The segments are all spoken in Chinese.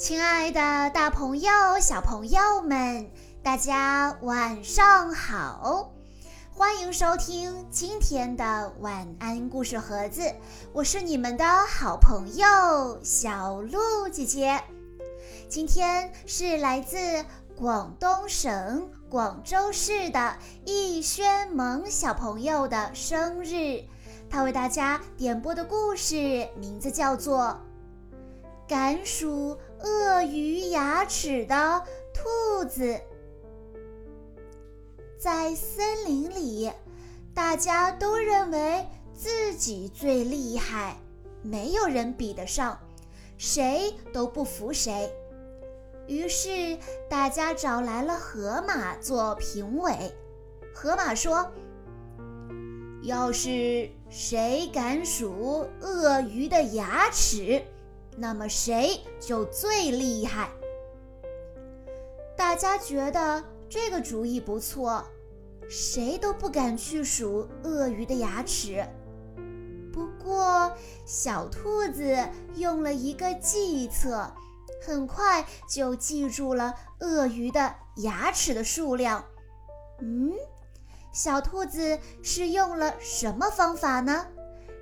亲爱的，大朋友、小朋友们，大家晚上好！欢迎收听今天的晚安故事盒子，我是你们的好朋友小鹿姐姐。今天是来自广东省广州市的易轩萌小朋友的生日，他为大家点播的故事名字叫做《敢数鳄鱼牙齿的兔子》。在森林里，大家都认为自己最厉害，没有人比得上，谁都不服谁。于是，大家找来了河马做评委。河马说：“要是谁敢数鳄鱼的牙齿，那么谁就最厉害。”大家觉得这个主意不错，谁都不敢去数鳄鱼的牙齿。不过，小兔子用了一个计策。很快就记住了鳄鱼的牙齿的数量。嗯，小兔子是用了什么方法呢？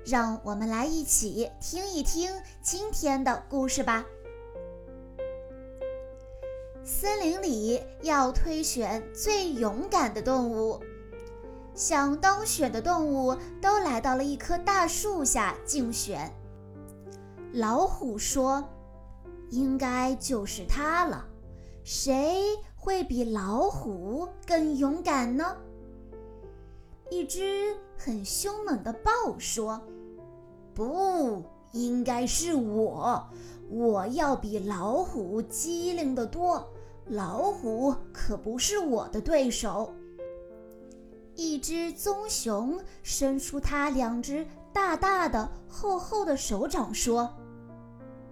让我们来一起听一听今天的故事吧。森林里要推选最勇敢的动物，想当选的动物都来到了一棵大树下竞选。老虎说。应该就是它了，谁会比老虎更勇敢呢？一只很凶猛的豹说：“不应该是我，我要比老虎机灵得多，老虎可不是我的对手。”一只棕熊伸出它两只大大的、厚厚的手掌说。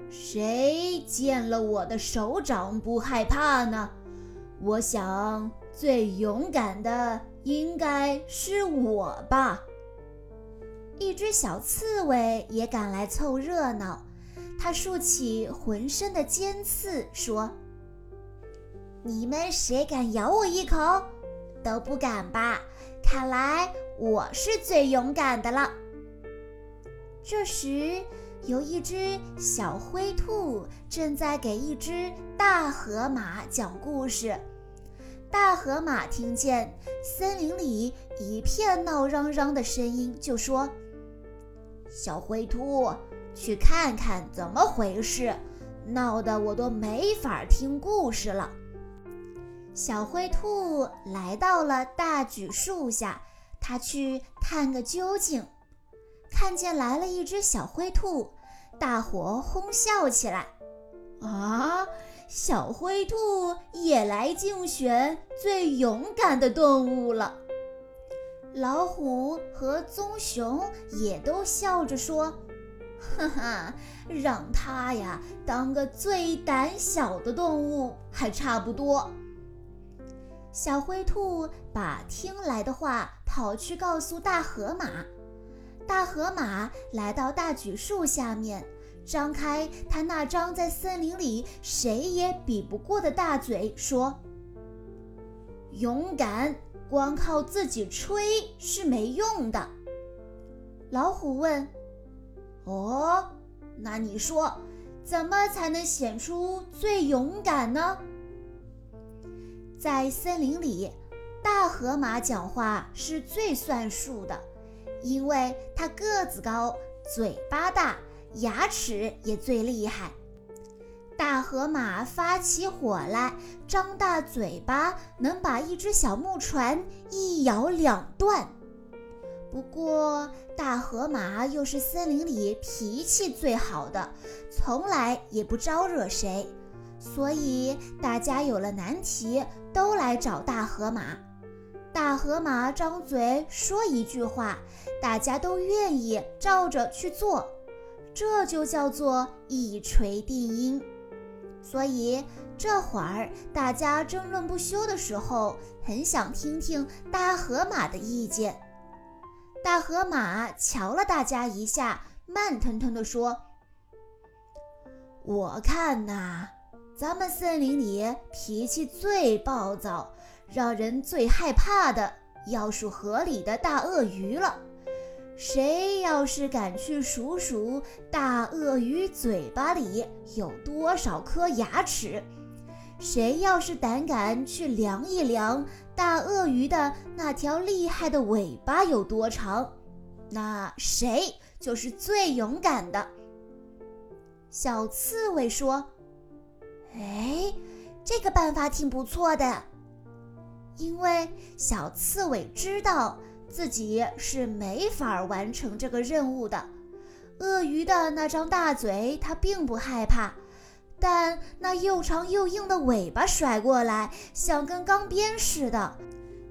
谁见了我的手掌不害怕呢？我想最勇敢的应该是我吧。一只小刺猬也赶来凑热闹，它竖起浑身的尖刺，说：“你们谁敢咬我一口？都不敢吧？看来我是最勇敢的了。”这时。有一只小灰兔正在给一只大河马讲故事。大河马听见森林里一片闹嚷嚷的声音，就说：“小灰兔，去看看怎么回事，闹得我都没法听故事了。”小灰兔来到了大榉树下，它去探个究竟。看见来了一只小灰兔，大伙哄笑起来。啊，小灰兔也来竞选最勇敢的动物了。老虎和棕熊也都笑着说：“哈哈，让它呀当个最胆小的动物还差不多。”小灰兔把听来的话跑去告诉大河马。大河马来到大榉树下面，张开它那张在森林里谁也比不过的大嘴，说：“勇敢光靠自己吹是没用的。”老虎问：“哦，那你说，怎么才能显出最勇敢呢？”在森林里，大河马讲话是最算数的。因为它个子高，嘴巴大，牙齿也最厉害。大河马发起火来，张大嘴巴，能把一只小木船一咬两断。不过，大河马又是森林里脾气最好的，从来也不招惹谁，所以大家有了难题都来找大河马。大河马张嘴说一句话，大家都愿意照着去做，这就叫做一锤定音。所以这会儿大家争论不休的时候，很想听听大河马的意见。大河马瞧了大家一下，慢腾腾地说：“我看呐，咱们森林里脾气最暴躁、让人最害怕的，要数河里的大鳄鱼了。谁要是敢去数数大鳄鱼嘴巴里有多少颗牙齿，谁要是胆敢去量一量大鳄鱼的那条厉害的尾巴有多长，那谁就是最勇敢的。小刺猬说。哎，这个办法挺不错的，因为小刺猬知道自己是没法完成这个任务的。鳄鱼的那张大嘴，它并不害怕，但那又长又硬的尾巴甩过来，像根钢鞭似的，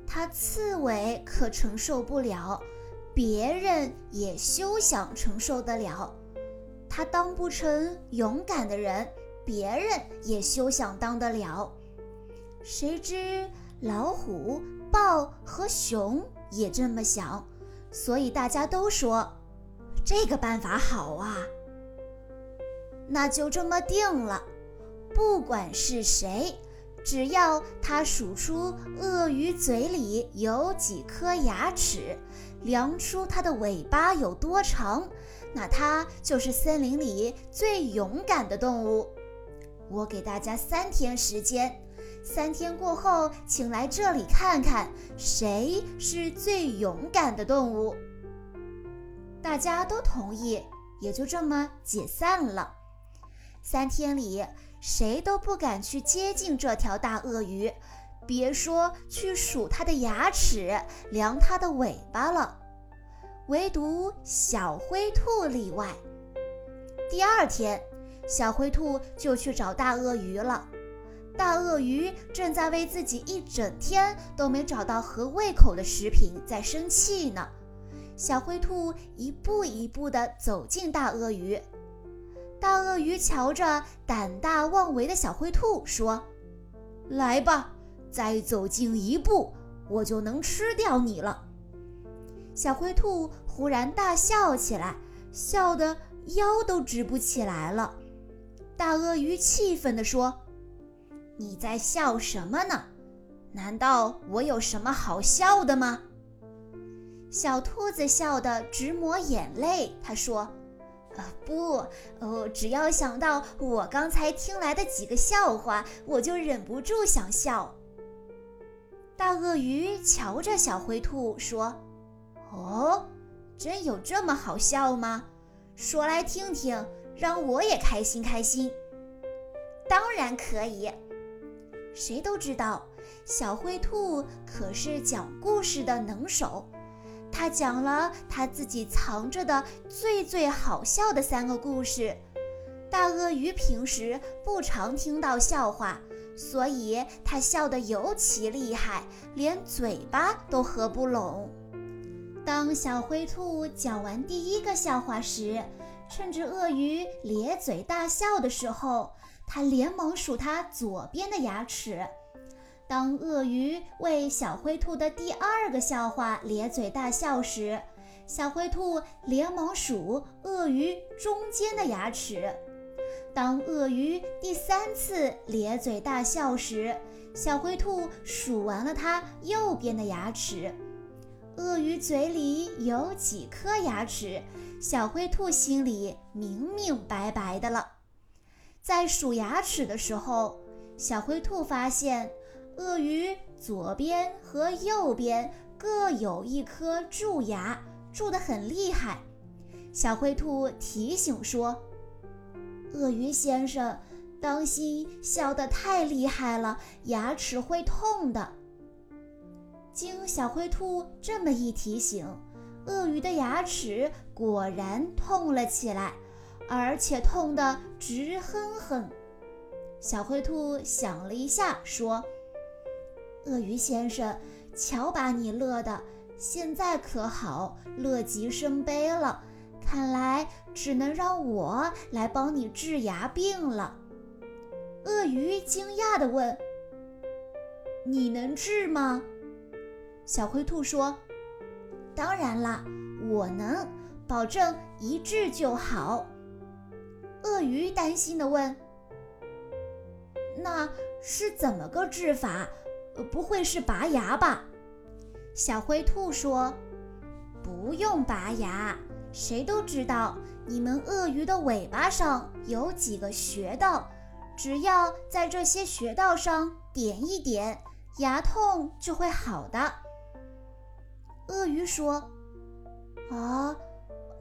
它刺猬可承受不了，别人也休想承受得了，它当不成勇敢的人。别人也休想当得了，谁知老虎、豹和熊也这么想，所以大家都说这个办法好啊。那就这么定了，不管是谁，只要他数出鳄鱼嘴里有几颗牙齿，量出它的尾巴有多长，那它就是森林里最勇敢的动物。我给大家三天时间，三天过后，请来这里看看谁是最勇敢的动物。大家都同意，也就这么解散了。三天里，谁都不敢去接近这条大鳄鱼，别说去数它的牙齿、量它的尾巴了，唯独小灰兔例外。第二天。小灰兔就去找大鳄鱼了。大鳄鱼正在为自己一整天都没找到合胃口的食品在生气呢。小灰兔一步一步地走近大鳄鱼。大鳄鱼瞧着胆大妄为的小灰兔，说：“来吧，再走近一步，我就能吃掉你了。”小灰兔忽然大笑起来，笑得腰都直不起来了。大鳄鱼气愤地说：“你在笑什么呢？难道我有什么好笑的吗？”小兔子笑得直抹眼泪。他说：“呃，不，呃，只要想到我刚才听来的几个笑话，我就忍不住想笑。”大鳄鱼瞧着小灰兔说：“哦，真有这么好笑吗？说来听听。”让我也开心开心，当然可以。谁都知道，小灰兔可是讲故事的能手。他讲了他自己藏着的最最好笑的三个故事。大鳄鱼平时不常听到笑话，所以他笑得尤其厉害，连嘴巴都合不拢。当小灰兔讲完第一个笑话时，趁着鳄鱼咧嘴大笑的时候，他连忙数它左边的牙齿。当鳄鱼为小灰兔的第二个笑话咧嘴大笑时，小灰兔连忙数鳄鱼中间的牙齿。当鳄鱼第三次咧嘴大笑时，小灰兔数完了它右边的牙齿。鳄鱼嘴里有几颗牙齿？小灰兔心里明明白白的了。在数牙齿的时候，小灰兔发现鳄鱼左边和右边各有一颗蛀牙，蛀得很厉害。小灰兔提醒说：“鳄鱼先生，当心笑得太厉害了，牙齿会痛的。”经小灰兔这么一提醒，鳄鱼的牙齿果然痛了起来，而且痛得直哼哼。小灰兔想了一下，说：“鳄鱼先生，瞧把你乐的，现在可好，乐极生悲了。看来只能让我来帮你治牙病了。”鳄鱼惊讶地问：“你能治吗？”小灰兔说：“当然啦，我能保证一治就好。”鳄鱼担心地问：“那是怎么个治法？不会是拔牙吧？小灰兔说：“不用拔牙，谁都知道你们鳄鱼的尾巴上有几个穴道，只要在这些穴道上点一点，牙痛就会好的。”鳄鱼说：“啊，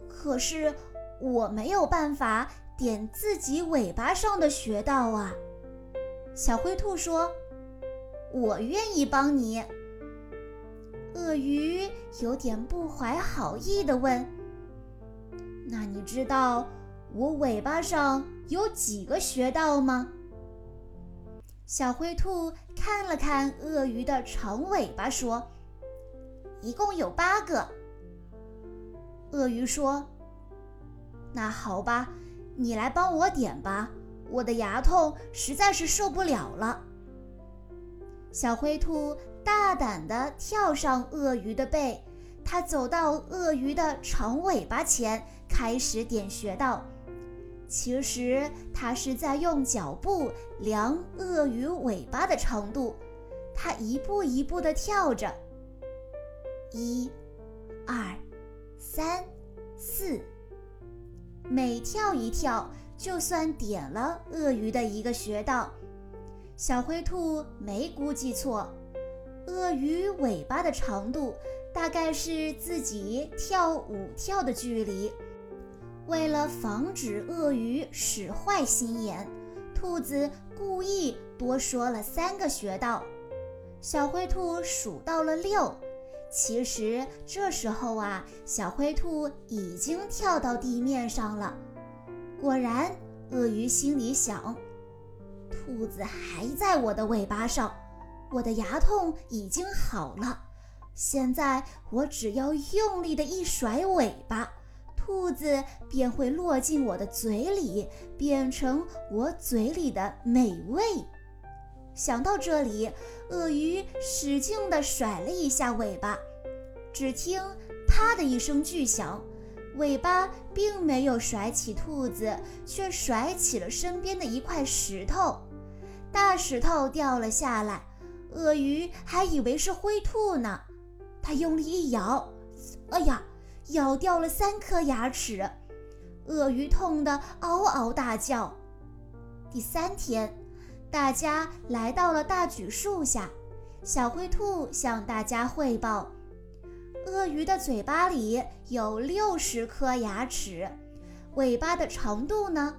可是我没有办法点自己尾巴上的穴道啊。”小灰兔说：“我愿意帮你。”鳄鱼有点不怀好意地问：“那你知道我尾巴上有几个穴道吗？”小灰兔看了看鳄鱼的长尾巴，说。一共有八个。鳄鱼说：“那好吧，你来帮我点吧，我的牙痛实在是受不了了。”小灰兔大胆地跳上鳄鱼的背，它走到鳄鱼的长尾巴前，开始点穴道。其实它是在用脚步量鳄鱼尾巴的长度，它一步一步地跳着。一、二、三、四，每跳一跳，就算点了鳄鱼的一个穴道。小灰兔没估计错，鳄鱼尾巴的长度大概是自己跳五跳的距离。为了防止鳄鱼使坏心眼，兔子故意多说了三个穴道。小灰兔数到了六。其实这时候啊，小灰兔已经跳到地面上了。果然，鳄鱼心里想：兔子还在我的尾巴上，我的牙痛已经好了。现在我只要用力的一甩尾巴，兔子便会落进我的嘴里，变成我嘴里的美味。想到这里，鳄鱼使劲地甩了一下尾巴，只听“啪”的一声巨响，尾巴并没有甩起兔子，却甩起了身边的一块石头。大石头掉了下来，鳄鱼还以为是灰兔呢。它用力一咬，哎呀，咬掉了三颗牙齿，鳄鱼痛得嗷嗷大叫。第三天。大家来到了大榉树下，小灰兔向大家汇报：鳄鱼的嘴巴里有六十颗牙齿，尾巴的长度呢？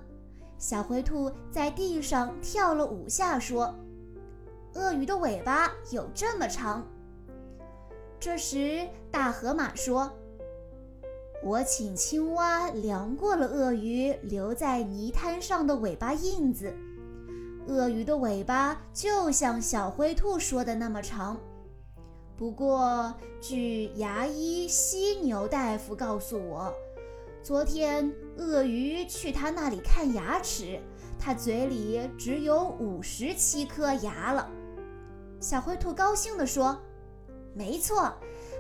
小灰兔在地上跳了五下，说：“鳄鱼的尾巴有这么长。”这时，大河马说：“我请青蛙量过了鳄鱼留在泥滩上的尾巴印子。”鳄鱼的尾巴就像小灰兔说的那么长，不过据牙医犀牛大夫告诉我，昨天鳄鱼去他那里看牙齿，他嘴里只有五十七颗牙了。小灰兔高兴地说：“没错，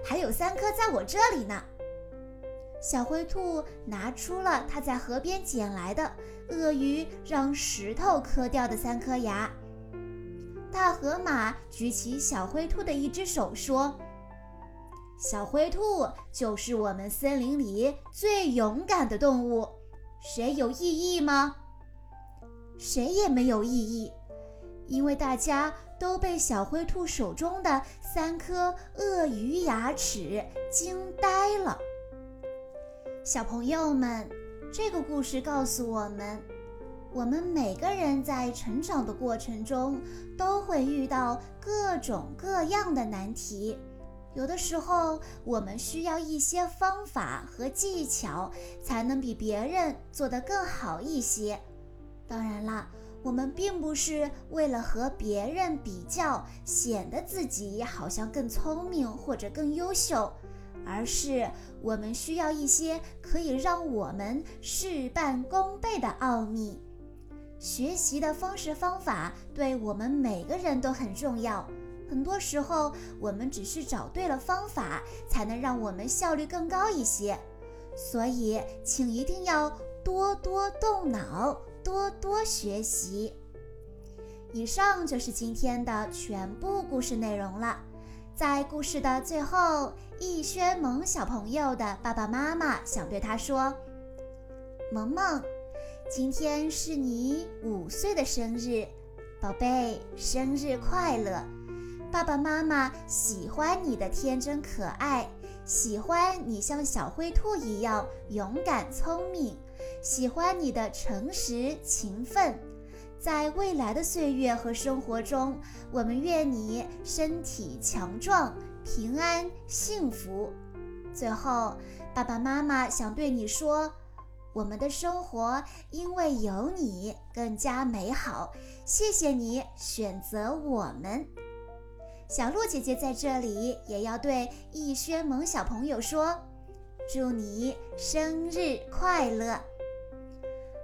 还有三颗在我这里呢。”小灰兔拿出了它在河边捡来的鳄鱼让石头磕掉的三颗牙。大河马举起小灰兔的一只手说：“小灰兔就是我们森林里最勇敢的动物，谁有异议吗？”谁也没有异议，因为大家都被小灰兔手中的三颗鳄鱼牙齿惊呆了。小朋友们，这个故事告诉我们，我们每个人在成长的过程中都会遇到各种各样的难题。有的时候，我们需要一些方法和技巧，才能比别人做得更好一些。当然啦，我们并不是为了和别人比较，显得自己好像更聪明或者更优秀。而是我们需要一些可以让我们事半功倍的奥秘。学习的方式方法对我们每个人都很重要。很多时候，我们只是找对了方法，才能让我们效率更高一些。所以，请一定要多多动脑，多多学习。以上就是今天的全部故事内容了。在故事的最后，易轩萌小朋友的爸爸妈妈想对他说：“萌萌，今天是你五岁的生日，宝贝，生日快乐！爸爸妈妈喜欢你的天真可爱，喜欢你像小灰兔一样勇敢聪明，喜欢你的诚实勤奋。”在未来的岁月和生活中，我们愿你身体强壮、平安、幸福。最后，爸爸妈妈想对你说：我们的生活因为有你更加美好。谢谢你选择我们。小鹿姐姐在这里也要对逸轩萌小朋友说：祝你生日快乐！